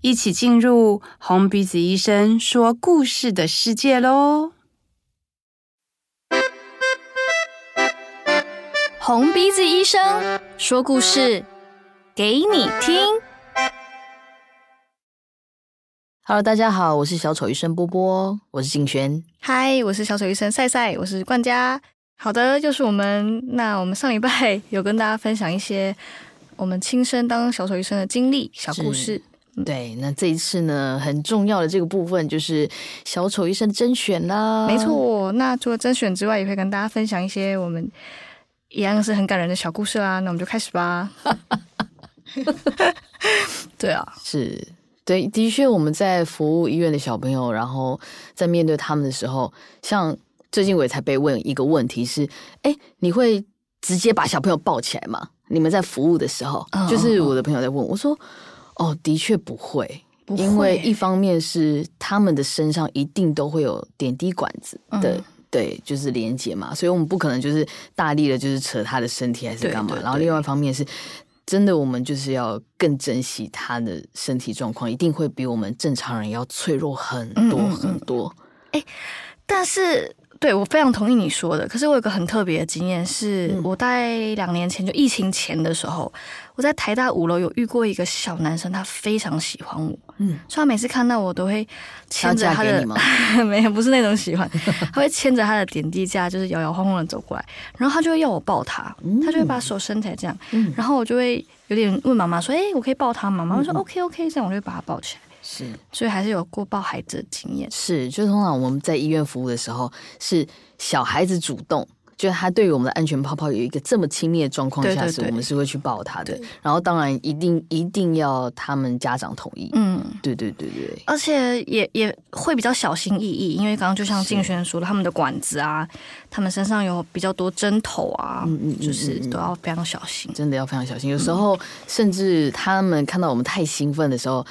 一起进入红鼻子医生说故事的世界喽！红鼻子医生说故事给你听。Hello，大家好，我是小丑医生波波，我是静轩。嗨，我是小丑医生赛赛，我是冠嘉。好的，就是我们。那我们上礼拜有跟大家分享一些我们亲身当小丑医生的经历小故事。对，那这一次呢，很重要的这个部分就是小丑医生甄选啦。没错，那除了甄选之外，也会跟大家分享一些我们。一样是很感人的小故事啦，那我们就开始吧。对啊，是对，的确我们在服务医院的小朋友，然后在面对他们的时候，像最近我也才被问一个问题是：哎，你会直接把小朋友抱起来吗？你们在服务的时候，就是我的朋友在问我说：哦，的确不会，不会，因为一方面是他们的身上一定都会有点滴管子的。嗯对，就是连接嘛，所以我们不可能就是大力的，就是扯他的身体还是干嘛。对对对，然后另外一方面是，真的我们就是要更珍惜他的身体状况，一定会比我们正常人要脆弱很多很多。哎、嗯嗯嗯，但是。对，我非常同意你说的。可是我有个很特别的经验，是我大概两年前就疫情前的时候，我在台大五楼有遇过一个小男生，他非常喜欢我，嗯，所以他每次看到我都会牵着他的，没有，不是那种喜欢，他会牵着他的点滴架，就是摇摇晃晃的走过来，然后他就会要我抱他，他就会把手伸起来这样，然后我就会有点问妈妈说：“哎，我可以抱他吗？”妈妈说：“OK OK。”这样我就会把他抱起来。是，所以还是有过抱孩子的经验。是，就是通常我们在医院服务的时候，是小孩子主动，就是他对于我们的安全泡泡有一个这么亲密的状况下，是我们是会去抱他的。然后当然一定一定要他们家长同意。嗯，对对对对。而且也也会比较小心翼翼，因为刚刚就像静轩说的，他们的管子啊，他们身上有比较多针头啊，嗯嗯，就是都要非常小心，真的要非常小心。有时候甚至他们看到我们太兴奋的时候。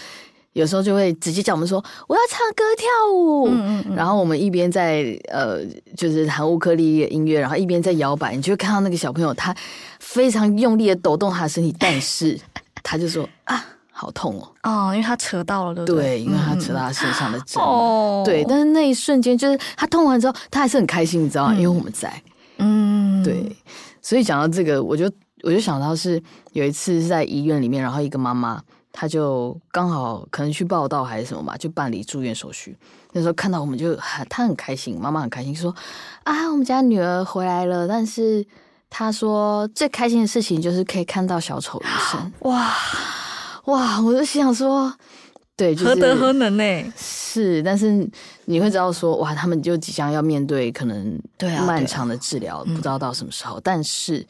有时候就会直接叫我们说我要唱歌跳舞，嗯嗯，然后我们一边在呃就是弹乌克丽丽的音乐，然后一边在摇摆，你就会看到那个小朋友他非常用力的抖动他的身体，但是 他就说啊好痛哦。哦，因为他扯到了对不对？对，因为他扯到他身上的针 哦，对，但是那一瞬间就是他痛完之后他还是很开心，你知道吗？因为我们在，嗯，对，所以讲到这个，我就我就想到是有一次是在医院里面，然后一个妈妈。他就刚好可能去报道还是什么吧，就办理住院手续。那时候看到我们就很，他很开心，妈妈很开心，说：“啊，我们家女儿回来了。”但是他说最开心的事情就是可以看到小丑医生。哇哇！我就心想说，对，就是、何德何能呢？是，但是你会知道说，哇，他们就即将要面对可能对啊漫长的治疗，不知道到什么时候。但是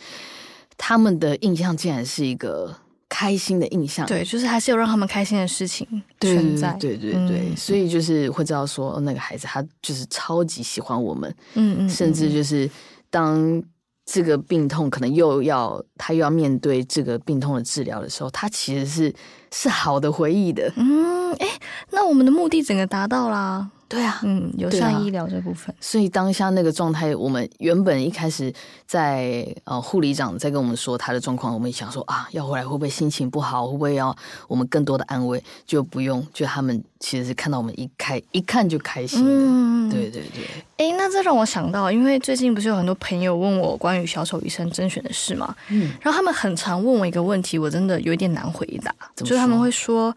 他们的印象竟然是一个。开心的印象，对，就是还是有让他们开心的事情存在，对对对。对，嗯、所以就是会知道说，那个孩子他就是超级喜欢我们，嗯嗯，甚至就是当这个病痛可能又要他又要面对这个病痛的治疗的时候，他其实是是好的回忆的，嗯，哎，那我们的目的整个达到啦。对啊，嗯，友善医疗这部分，所以当下那个状态，我们原本一开始在呃护理长在跟我们说他的状况，我们想说啊，要回来会不会心情不好，会不会要我们更多的安慰？就不用，就他们其实是看到我们一开一看就开心的，嗯，对对对。哎，那这让我想到，因为最近不是有很多朋友问我关于小丑医生甄选的事嘛，嗯，然后他们很常问我一个问题，我真的有一点难回答，就是他们会说，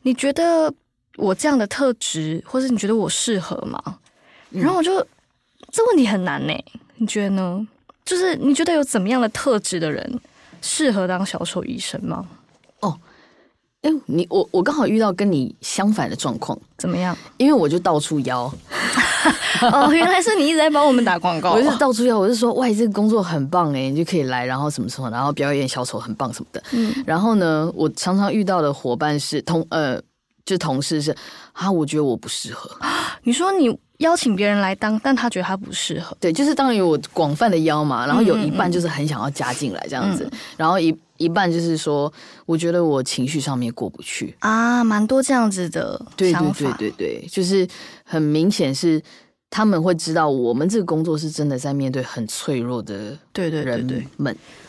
你觉得？我这样的特质，或是你觉得我适合吗？然后我就、嗯、这问题很难呢，你觉得呢？就是你觉得有怎么样的特质的人适合当小丑医生吗？哦，哎，你我我刚好遇到跟你相反的状况，怎么样？因为我就到处邀。哦，原来是你一直在帮我们打广告。我就是到处邀，我是说，哇，这个工作很棒哎，你就可以来，然后什么什么，然后表演小丑很棒什么的。嗯，然后呢，我常常遇到的伙伴是同呃。就同事是啊，我觉得我不适合。你说你邀请别人来当，但他觉得他不适合。对，就是当然有广泛的邀嘛，然后有一半就是很想要加进来这样子，嗯嗯嗯，然后一一半就是说，我觉得我情绪上面过不去啊，蛮多这样子的想法。对对对对对，就是很明显是他们会知道我们这个工作是真的在面对很脆弱的人们。对对对对，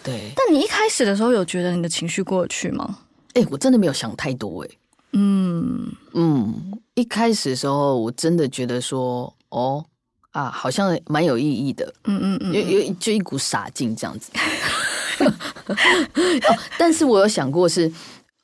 对。但你一开始的时候有觉得你的情绪过得去吗？哎，我真的没有想太多哎。嗯嗯，一开始的时候，我真的觉得说，哦啊，好像蛮有意义的，嗯嗯嗯，有有就一股傻劲这样子。哦，但是我有想过是。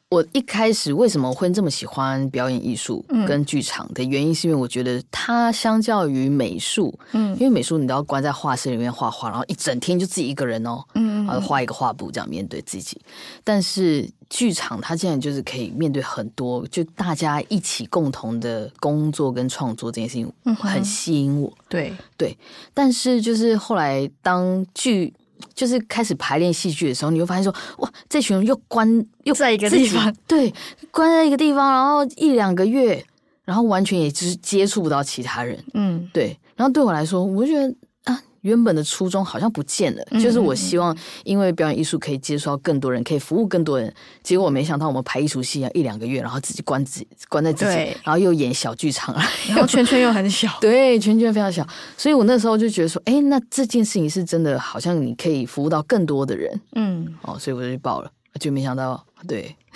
我一开始为什么会这么喜欢表演艺术跟剧场的原因，是因为我觉得它相较于美术，嗯，因为美术你都要关在画室里面画画，然后一整天就自己一个人哦，嗯，然后画一个画布这样面对自己。但是剧场它竟然就是可以面对很多，就大家一起共同的工作跟创作这件事情，很吸引我。对对，但是就是后来当剧。就是开始排练戏剧的时候，你会发现说，哇，这群人又关又在一个地方，对，关在一个地方，然后一两个月，然后完全也就是接触不到其他人，嗯，对，然后对我来说，我就觉得。原本的初衷好像不见了，就是我希望因为表演艺术可以接触到更多人，可以服务更多人。结果我没想到我们排一出戏要，一两个月，然后自己关自己关在自己，然后又演小剧场，然后圈圈又很小，对，圈圈非常小。所以我那时候就觉得说，哎，那这件事情是真的，好像你可以服务到更多的人，嗯，哦，所以我就去报了，就没想到，对，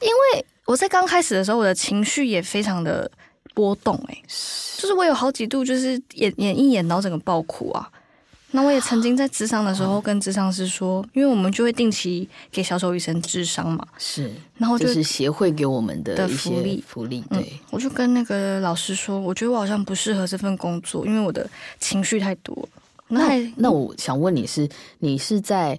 因为我在刚开始的时候，我的情绪也非常的。波动哎、欸，就是我有好几度就是演演一演到整个爆哭啊。那我也曾经在智商的时候跟智商师说，因为我们就会定期给小丑医生智商嘛，是，然后就就是协会给我们的福利福利。对、嗯，我就跟那个老师说，我觉得我好像不适合这份工作，因为我的情绪太多。那那，那我想问你是，你是在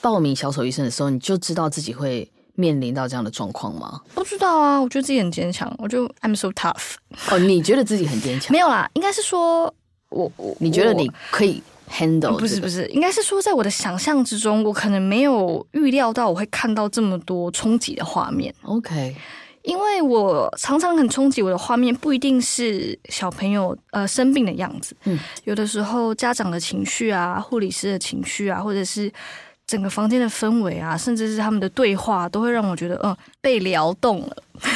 报名小丑医生的时候，你就知道自己会？面临到这样的状况吗？不知道啊，我觉得自己很坚强，我就 I'm so tough。哦，你觉得自己很坚强？没有啦，应该是说我我你觉得你可以 handle？不是不是，应该是说在我的想象之中，我可能没有预料到我会看到这么多冲击的画面。OK，因为我常常很冲击我的画面，不一定是小朋友呃生病的样子，嗯，有的时候家长的情绪啊，护理师的情绪啊，或者是。整个房间的氛围啊，甚至是他们的对话，都会让我觉得，嗯，被撩动了。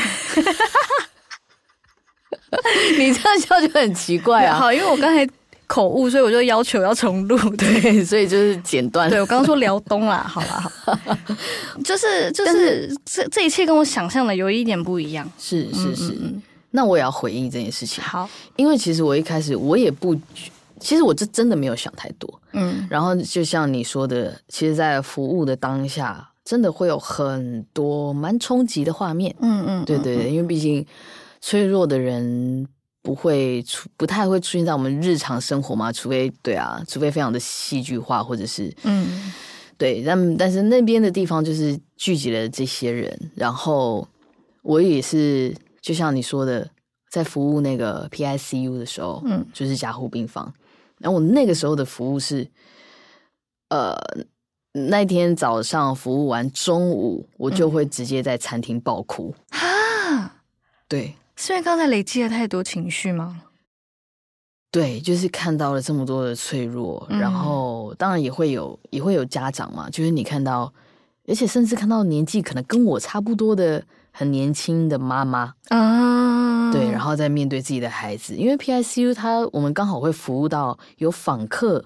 你这样笑就很奇怪啊！好，因为我刚才口误，所以我就要求要重录，对，所以就是剪断。对，我刚刚说撩动啦，好啦，好，就是就是这这一切跟我想象的有一点不一样。是是是，嗯嗯，那我也要回应这件事情。好，因为其实我一开始我也不。其实我这真的没有想太多，嗯，然后就像你说的，其实，在服务的当下，真的会有很多蛮冲击的画面，嗯嗯，对对对，因为毕竟脆弱的人不会出，不太会出现在我们日常生活嘛，除非对啊，除非非常的戏剧化，或者是，嗯，对，但但是那边的地方就是聚集了这些人，然后我也是，就像你说的，在服务那个 PICU 的时候，嗯，就是加护病房。然后我那个时候的服务是，呃，那天早上服务完，中午我就会直接在餐厅爆哭啊！对，是因为刚才累积了太多情绪吗？对，就是看到了这么多的脆弱，嗯、然后当然也会有也会有家长嘛，就是你看到，而且甚至看到年纪可能跟我差不多的很年轻的妈妈啊。对，然后再面对自己的孩子，因为 PICU 它我们刚好会服务到有访客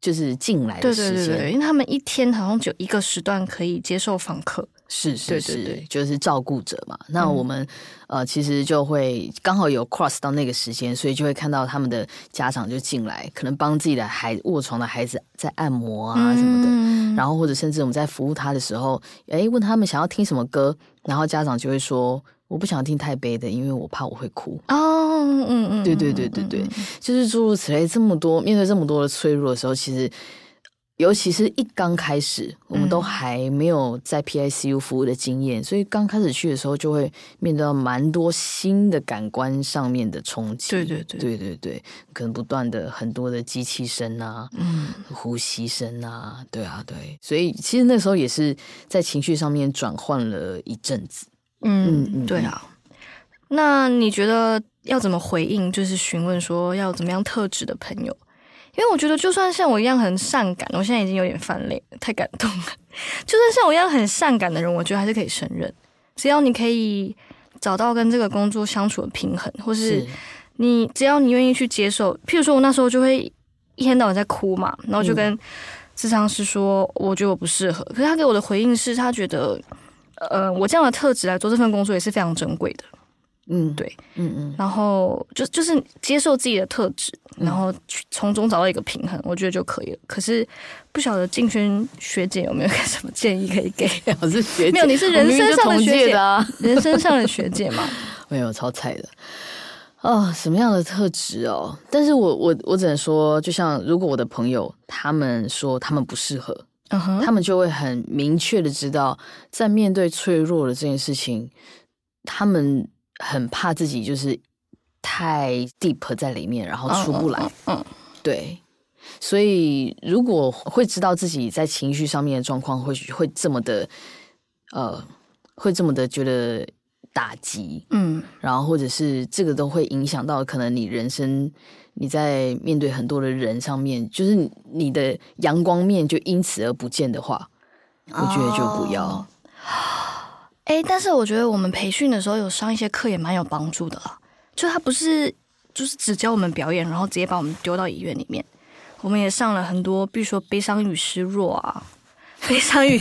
就是进来的时间，对对对，因为他们一天好像只有一个时段可以接受访客，是是是，对对对，就是照顾者嘛。那我们、嗯、呃其实就会刚好有 cross 到那个时间，所以就会看到他们的家长就进来，可能帮自己的孩卧床的孩子在按摩啊什么的，嗯、然后或者甚至我们在服务他的时候，哎问他们想要听什么歌，然后家长就会说。我不想听太悲的，因为我怕我会哭。哦，嗯嗯，对对对对对，就是诸如此类，这么多面对这么多的脆弱的时候，其实，尤其是一刚开始，我们都还没有在 PICU 服务的经验，所以刚开始去的时候，就会面对到蛮多新的感官上面的冲击。对对对对对对，可能不断的很多的机器声啊，嗯，呼吸声啊，对啊对，所以其实那时候也是在情绪上面转换了一阵子。嗯嗯，对啊。那你觉得要怎么回应？就是询问说要怎么样特质的朋友？因为我觉得，就算像我一样很善感，我现在已经有点泛泪，太感动了。就算像我一样很善感的人，我觉得还是可以胜任。只要你可以找到跟这个工作相处的平衡，或是你只要你愿意去接受。譬如说，我那时候就会一天到晚在哭嘛，然后就跟智商师说，我觉得我不适合。可是他给我的回应是他觉得，呃，我这样的特质来做这份工作也是非常珍贵的。嗯，对，嗯嗯，然后就就是接受自己的特质，然后去从中找到一个平衡，我觉得就可以了。可是不晓得静轩学姐有没有什么建议可以给？我是学姐，没有，你是人生上的学姐啊，人生上的学姐嘛？没有，超菜的哦。什么样的特质哦？但是我我我只能说，就像如果我的朋友他们说他们不适合，嗯哼，他们就会很明确的知道，在面对脆弱的这件事情，他们。很怕自己就是太 deep 在里面，然后出不来。嗯，嗯嗯对。所以如果会知道自己在情绪上面的状况会会这么的，呃，会这么的觉得打击。嗯，然后或者是这个都会影响到可能你人生你在面对很多的人上面，就是你的阳光面就因此而不见的话，我觉得就不要。哦哎，但是我觉得我们培训的时候有上一些课也蛮有帮助的啦。就他不是就是只教我们表演，然后直接把我们丢到医院里面。我们也上了很多，比如说悲伤与失落啊，悲伤与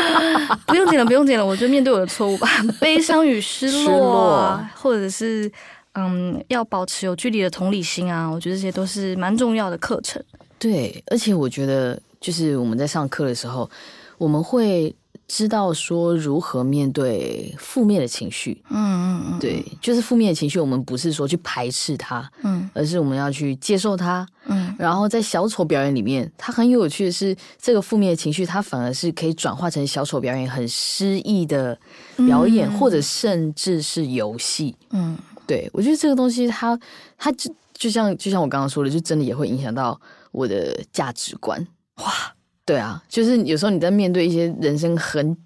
不用紧了，不用紧了。我就面对我的错误吧。悲伤与失落啊，或者是嗯，要保持有距离的同理心啊，我觉得这些都是蛮重要的课程。对，而且我觉得就是我们在上课的时候，我们会。知道说如何面对负面的情绪，嗯嗯嗯，对，就是负面的情绪，我们不是说去排斥它，嗯，而是我们要去接受它，嗯，然后在小丑表演里面，它很有趣的是，这个负面的情绪，它反而是可以转化成小丑表演很诗意的表演，嗯、或者甚至是游戏，嗯，对，我觉得这个东西它，它它就就像就像我刚刚说的，就真的也会影响到我的价值观，哇。对啊，就是有时候你在面对一些人生很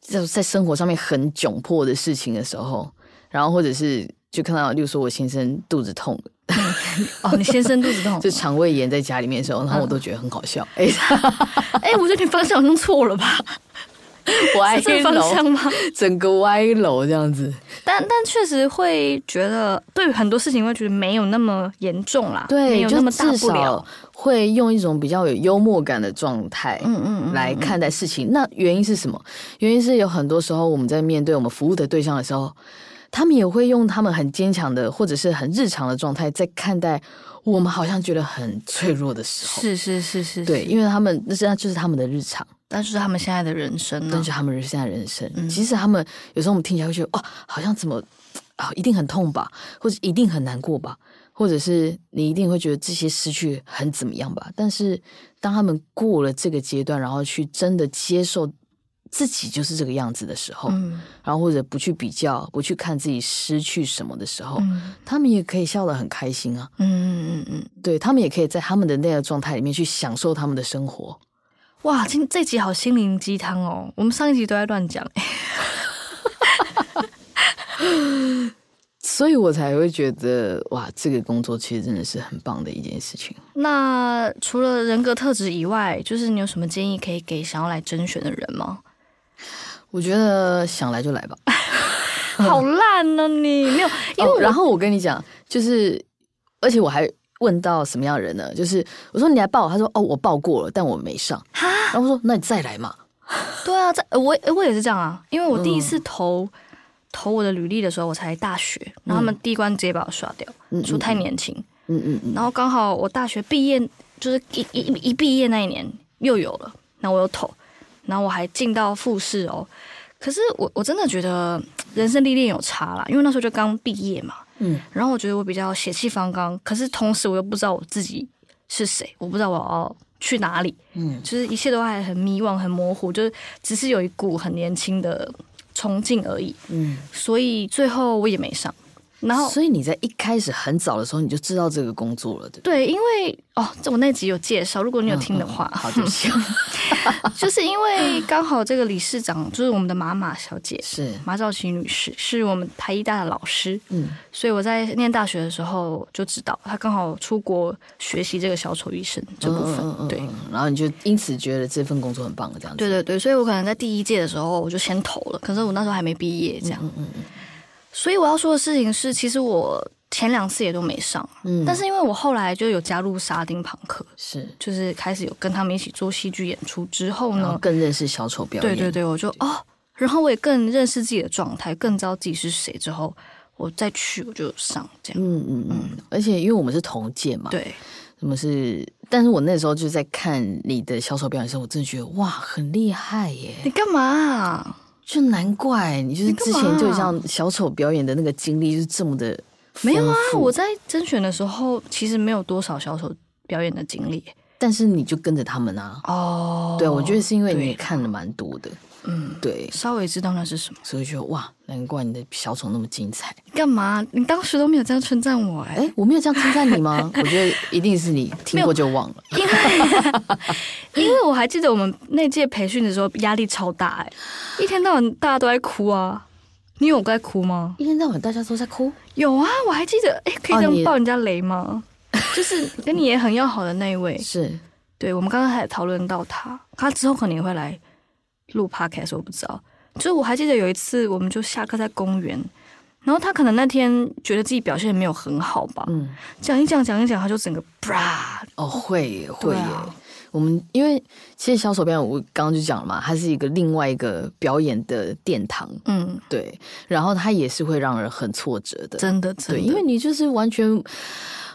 在在生活上面很窘迫的事情的时候，然后或者是就看到，例如说我先生肚子痛，哦，你先生肚子痛，就肠胃炎在家里面的时候，然后我都觉得很好笑。哎、嗯，哎，我觉得你方向弄错了吧？歪楼吗？整个歪楼这样子，但但确实会觉得，对于很多事情会觉得没有那么严重啦，对，没有那么大不了，会用一种比较有幽默感的状态，嗯嗯，来看待事情。那原因是什么？原因是有很多时候我们在面对我们服务的对象的时候，他们也会用他们很坚强的或者是很日常的状态在看待我们，好像觉得很脆弱的时候。是是是是，对，因为他们那实际上就是他们的日常。但是他们现在的人生呢？但是他们现在人生，嗯、其实他们有时候我们听起来会觉得，哦，好像怎么啊，一定很痛吧，或者一定很难过吧，或者是你一定会觉得这些失去很怎么样吧。但是当他们过了这个阶段，然后去真的接受自己就是这个样子的时候，嗯、然后或者不去比较，不去看自己失去什么的时候，嗯、他们也可以笑得很开心啊。嗯嗯嗯嗯，对，他们也可以在他们的那个状态里面去享受他们的生活。哇，今这集好心灵鸡汤哦！我们上一集都在乱讲，所以我才会觉得哇，这个工作其实真的是很棒的一件事情。那除了人格特质以外，就是你有什么建议可以给想要来甄选的人吗？我觉得想来就来吧。好烂呢、啊，你没有，因为、哦、然后我跟你讲，就是而且我还。问到什么样的人呢？就是我说你来报，他说哦我报过了，但我没上。哈然后我说那你再来嘛。对啊，在我我也是这样啊，因为我第一次投、嗯、投我的履历的时候，我才大学，然后他们第一关直接把我刷掉，嗯、说太年轻。嗯嗯嗯。然后刚好我大学毕业，就是一一一毕业那一年又有了，那我又投，然后我还进到复试哦。可是我我真的觉得人生历练有差啦，因为那时候就刚毕业嘛。嗯，然后我觉得我比较血气方刚，可是同时我又不知道我自己是谁，我不知道我要去哪里，嗯，就是一切都还很迷惘、很模糊，就是只是有一股很年轻的冲劲而已，嗯，所以最后我也没上，然后，所以你在一开始很早的时候你就知道这个工作了，对不对？对，因为哦，这我那集有介绍，如果你有听的话，嗯嗯、好就行。就是因为刚好这个理事长就是我们的马马小姐，是。马兆琪女士，是我们台艺大的老师，嗯，所以我在念大学的时候就知道她刚好出国学习这个小丑医生这部分，对，然后你就因此觉得这份工作很棒，这样子，对对对，所以我可能在第一届的时候我就先投了，可是我那时候还没毕业，这样，嗯嗯嗯。所以我要说的事情是，其实我前两次也都没上，嗯，但是因为我后来就有加入沙丁庞克，是，就是开始有跟他们一起做戏剧演出之后呢，更认识小丑表演，对对对，我就哦，然后我也更认识自己的状态，更知道自己是谁之后，我再去我就上这样，嗯嗯嗯，而且因为我们是同届嘛，对，我们是，但是我那时候就在看你的小丑表演的时候，我真的觉得哇，很厉害耶！你干嘛啊？就难怪你就是之前就像小丑表演的那个经历就是这么的没有啊！我在甄选的时候其实没有多少小丑表演的经历，但是你就跟着他们啊！哦，对，我觉得是因为你看的蛮多的，嗯，对，稍微知道那是什么，所以就哇，难怪你的小丑那么精彩。干嘛？你当时都没有这样称赞我哎、我没有这样称赞你吗？我觉得一定是你听过就忘了，因为 因为我还记得我们那届培训的时候压力超大哎、欸，一天到晚大家都在哭啊。你有在哭吗？一天到晚大家都在哭。有啊，我还记得，哎，可以这样爆人家雷吗？哦、就是跟你也很要好的那一位，是对。我们刚刚还讨论到他，他之后可能也会来录 podcast，我不知道。就是我还记得有一次，我们就下课在公园，然后他可能那天觉得自己表现没有很好吧，嗯，讲一讲讲一讲，他就整个啪，哦，会会耶。我们因为其实小手表演，我刚刚就讲了嘛，它是一个另外一个表演的殿堂，嗯，对，然后它也是会让人很挫折的，真的，真的，对，因为你就是完全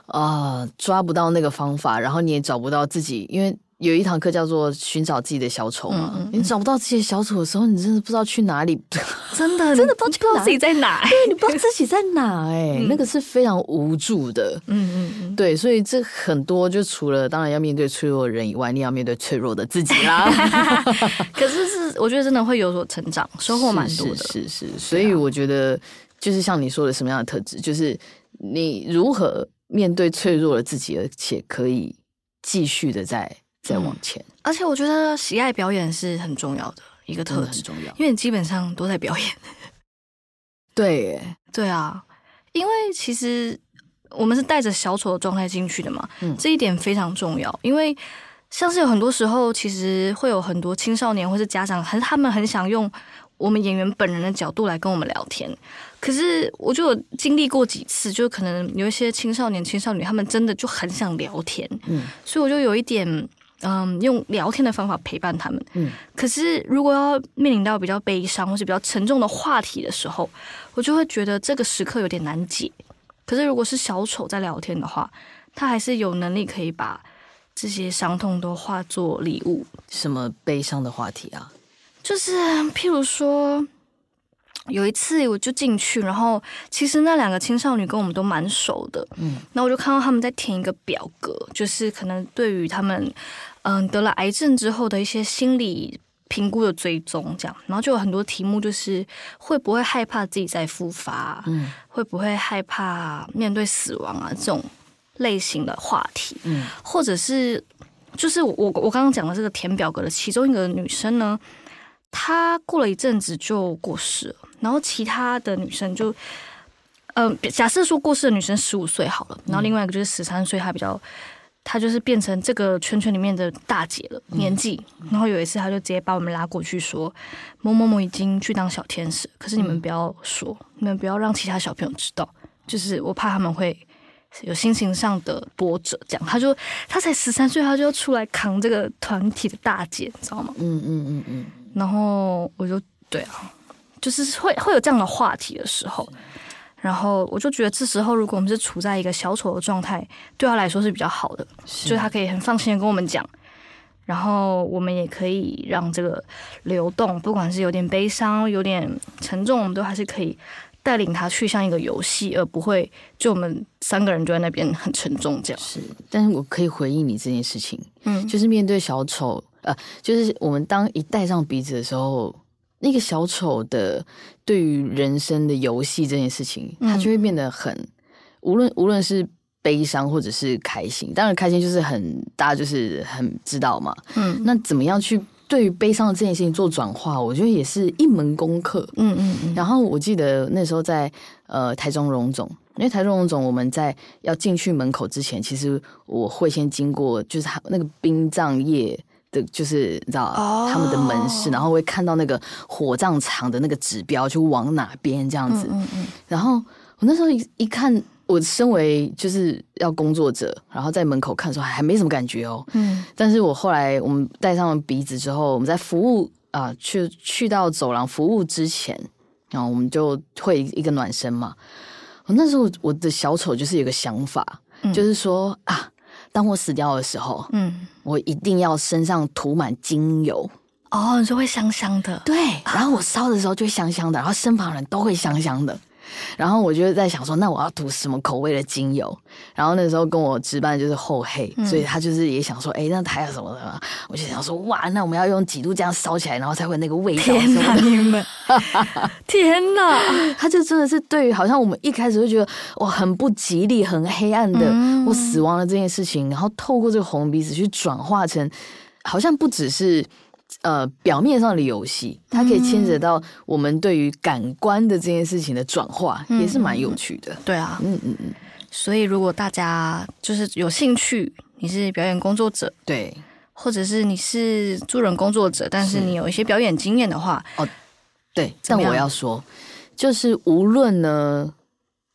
啊、呃、抓不到那个方法，然后你也找不到自己，因为。有一堂课叫做寻找自己的小丑嘛，嗯嗯嗯，你找不到自己的小丑的时候，你真的不知道去哪里，真的真的不知道自己在哪，对，你不知道自己在哪，哎，那个是非常无助的，嗯嗯嗯，对，所以这很多就除了当然要面对脆弱的人以外，你要面对脆弱的自己啦。可是是我觉得真的会有所成长，收获蛮多的，是是，是，是，所以我觉得就是像你说的什么样的特质，就是你如何面对脆弱的自己，而且可以继续的在。再往前、嗯，而且我觉得喜爱表演是很重要的一个特质，很重要，因为你基本上都在表演。对，对啊，因为其实我们是带着小丑的状态进去的嘛，嗯，这一点非常重要。因为像是有很多时候，其实会有很多青少年或是家长，很他们很想用我们演员本人的角度来跟我们聊天。可是我就有经历过几次，就可能有一些青少年、青少女，他们真的就很想聊天，嗯，所以我就有一点。嗯，用聊天的方法陪伴他们。嗯，可是如果要面临到比较悲伤或是比较沉重的话题的时候，我就会觉得这个时刻有点难解。可是如果是小丑在聊天的话，他还是有能力可以把这些伤痛都化作礼物。什么悲伤的话题啊？就是譬如说。有一次我就进去，然后其实那两个青少女跟我们都蛮熟的，嗯，那我就看到他们在填一个表格，就是可能对于他们，嗯，得了癌症之后的一些心理评估的追踪，这样，然后就有很多题目，就是会不会害怕自己再复发，嗯，会不会害怕面对死亡啊这种类型的话题，嗯，或者是就是我我刚刚讲的这个填表格的其中一个女生呢，她过了一阵子就过世了。然后其他的女生就，嗯、呃，假设说过世的女生十五岁好了，然后另外一个就是十三岁，她比较，她就是变成这个圈圈里面的大姐了，年纪。然后有一次，她就直接把我们拉过去说，某某某已经去当小天使，可是你们不要说，你们不要让其他小朋友知道，就是我怕他们会有心情上的波折。这样，她就她才十三岁，她就要出来扛这个团体的大姐，你知道吗？嗯嗯嗯嗯。然后我就对啊。就是会会有这样的话题的时候，然后我就觉得这时候如果我们是处在一个小丑的状态，对他来说是比较好的，就是他可以很放心的跟我们讲，然后我们也可以让这个流动，不管是有点悲伤、有点沉重，我们都还是可以带领他去像一个游戏，而不会就我们三个人就在那边很沉重这样。是，但是我可以回应你这件事情，嗯，就是面对小丑，呃，就是我们当一戴上鼻子的时候。那个小丑的对于人生的游戏这件事情，他就会变得很，嗯、无论无论是悲伤或者是开心，当然开心就是很大家就是很知道嘛。嗯，那怎么样去？对于悲伤的这件事情做转化，我觉得也是一门功课。嗯嗯嗯。然后我记得那时候在呃台中荣总，因为台中荣总我们在要进去门口之前，其实我会先经过，就是那个殡葬业的，就是你知道、哦、他们的门市，然后会看到那个火葬场的那个指标，就往哪边这样子。嗯嗯嗯。然后我那时候一一看。我身为就是要工作者，然后在门口看的时候还没什么感觉哦。嗯，但是我后来我们戴上了鼻子之后，我们在服务啊、呃，去去到走廊服务之前，然后我们就会一个暖身嘛。我那时候我的小丑就是有个想法，嗯、就是说啊，当我死掉的时候，嗯，我一定要身上涂满精油。哦，你说会香香的，对。然后我烧的时候就会香香的，然后身旁人都会香香的。然后我就在想说，那我要涂什么口味的精油？然后那时候跟我值班的就是厚黑，嗯、所以他就是也想说，哎，那还有什么的吗？我就想说，哇，那我们要用几度这样烧起来，然后才会那个味道。天哪，你们，天哪！他就真的是对于好像我们一开始会觉得哇，很不吉利、很黑暗的我死亡的这件事情，然后透过这个红鼻子去转化成，好像不只是。呃，表面上的游戏，它可以牵扯到我们对于感官的这件事情的转化，嗯、也是蛮有趣的。对啊，嗯嗯嗯。所以，如果大家就是有兴趣，你是表演工作者，对，或者是你是助人工作者，但是你有一些表演经验的话，哦，对。但我要说，就是无论呢，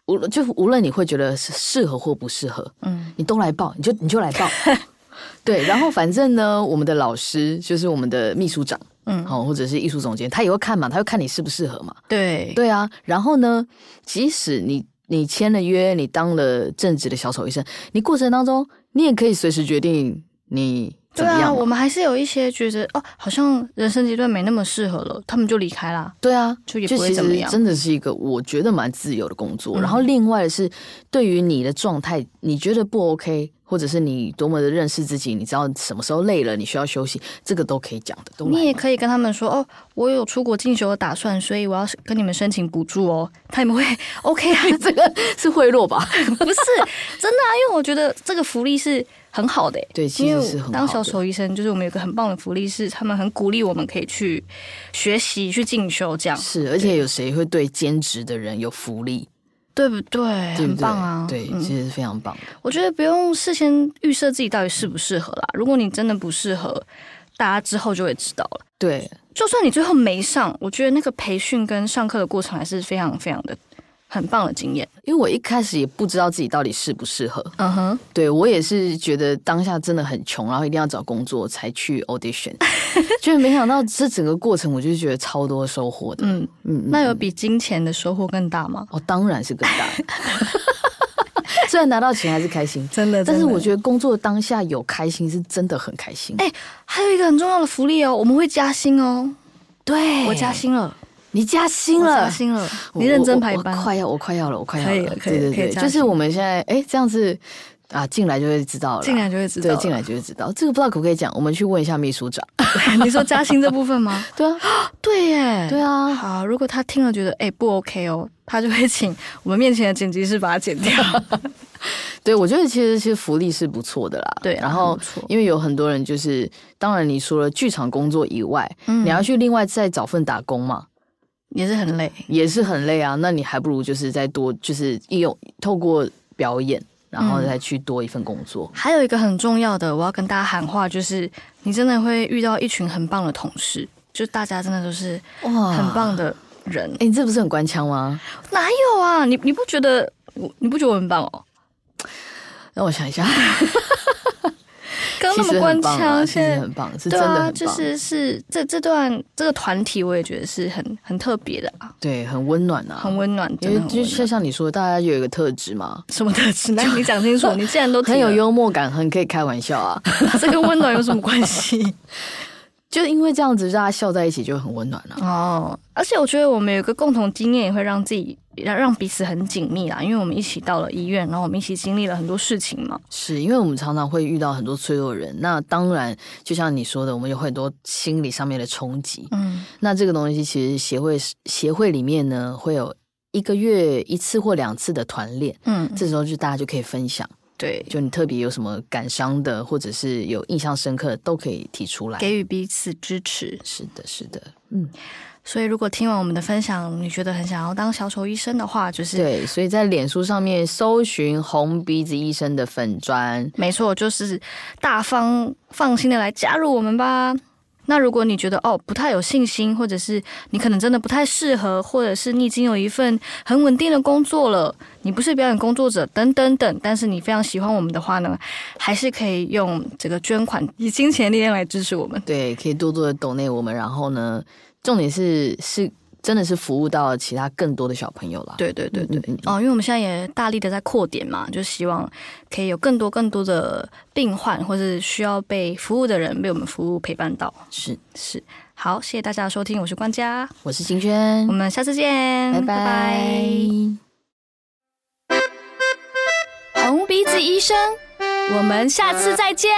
无论就无论你会觉得是适合或不适合，嗯，你都来报，你就你就来报。对，然后反正呢，我们的老师就是我们的秘书长，嗯，好，或者是艺术总监，他也会看嘛，他会看你适不适合嘛。对，对啊。然后呢，即使你你签了约，你当了正职的小丑医生，你过程当中，你也可以随时决定你。对啊，我们还是有一些觉得哦，好像人生阶段没那么适合了，他们就离开啦。对啊，就也不会怎么样。真的是一个我觉得蛮自由的工作。嗯、然后另外的是，对于你的状态，你觉得不 OK，或者是你多么的认识自己，你知道什么时候累了，你需要休息，这个都可以讲的。都你也可以跟他们说哦，我有出国进修的打算，所以我要跟你们申请补助哦。他们会 OK 啊？这个是贿赂吧？不是，真的啊，因为我觉得这个福利是。很好的、欸，对，其实是很好的。当小丑医生，就是我们有个很棒的福利，是他们很鼓励我们可以去学习、去进修，这样是。而且有谁会对兼职的人有福利？对不对？对不对？很棒啊！对，嗯、其实是非常棒的。我觉得不用事先预设自己到底适不适合啦。如果你真的不适合，大家之后就会知道了。对，就算你最后没上，我觉得那个培训跟上课的过程还是非常非常的。很棒的经验，因为我一开始也不知道自己到底适不适合。嗯哼、uh，huh. 对我也是觉得当下真的很穷，然后一定要找工作才去 audition，就没想到这整个过程，我就觉得超多收获的。嗯嗯，那有比金钱的收获更大吗？哦，当然是更大。虽然拿到钱还是开心，真的，但是我觉得工作当下有开心是真的很开心。哎，还有一个很重要的福利哦，我们会加薪哦。对，我加薪了。你加薪了，加薪了，你认真排班，快要，我快要了，我快要了，可以了，可以，对对对，就是我们现在，哎，这样子啊，进来就会知道了，进来就会知道，对，进来就会知道，这个不知道可不可以讲，我们去问一下秘书长，你说加薪这部分吗？对啊，对耶，对啊，好，如果他听了觉得哎不 OK 哦，他就会请我们面前的剪辑师把它剪掉。对，我觉得其实其实福利是不错的啦，对，然后因为有很多人就是，当然你除了剧场工作以外，你要去另外再找份打工嘛。也是很累，也是很累啊！那你还不如就是再多，就是用透过表演，然后再去多一份工作。嗯。还有一个很重要的，我要跟大家喊话，就是你真的会遇到一群很棒的同事，就大家真的都是哇很棒的人。哎，你这不是很官腔吗？哪有啊？你你不觉得我你不觉得我很棒哦？让我想一下。刚那么官腔，现在很棒，是真的很棒。就是是这这段这个团体，我也觉得是很很特别的啊。对，很温暖啊，很温暖。因为就像像你说的，大家有一个特质嘛。什么特质？那，你讲清楚。你既然都很有幽默感，很可以开玩笑啊。这跟温暖有什么关系？就因为这样子，大家笑在一起就很温暖了。哦，而且我觉得我们有一个共同经验，也会让自己让让彼此很紧密啦，因为我们一起到了医院，然后我们一起经历了很多事情嘛。是因为我们常常会遇到很多脆弱人，那当然就像你说的，我们有很多心理上面的冲击。嗯，那这个东西其实协会协会里面呢，会有一个月一次或两次的团练。嗯，这时候就大家就可以分享。对，就你特别有什么感伤的，或者是有印象深刻的，都可以提出来，给予彼此支持。是的，是的，嗯。所以，如果听完我们的分享，你觉得很想要当小丑医生的话，就是对。所以在脸书上面搜寻“红鼻子医生”的粉砖，没错，就是大方放心的来加入我们吧。那如果你觉得哦不太有信心，或者是你可能真的不太适合，或者是你已经有一份很稳定的工作了，你不是表演工作者等等等，但是你非常喜欢我们的话呢，还是可以用这个捐款以金钱力量来支持我们。对，可以多多的懂内我们，然后呢。重点是是真的是服务到其他更多的小朋友了。对对对对，嗯嗯、哦，因为我们现在也大力的在扩点嘛，就希望可以有更多更多的病患或是需要被服务的人被我们服务陪伴到。是是，好，谢谢大家的收听，我是关家，我是金萱，我们下次见，拜拜。拜拜红鼻子医生，我们下次再见。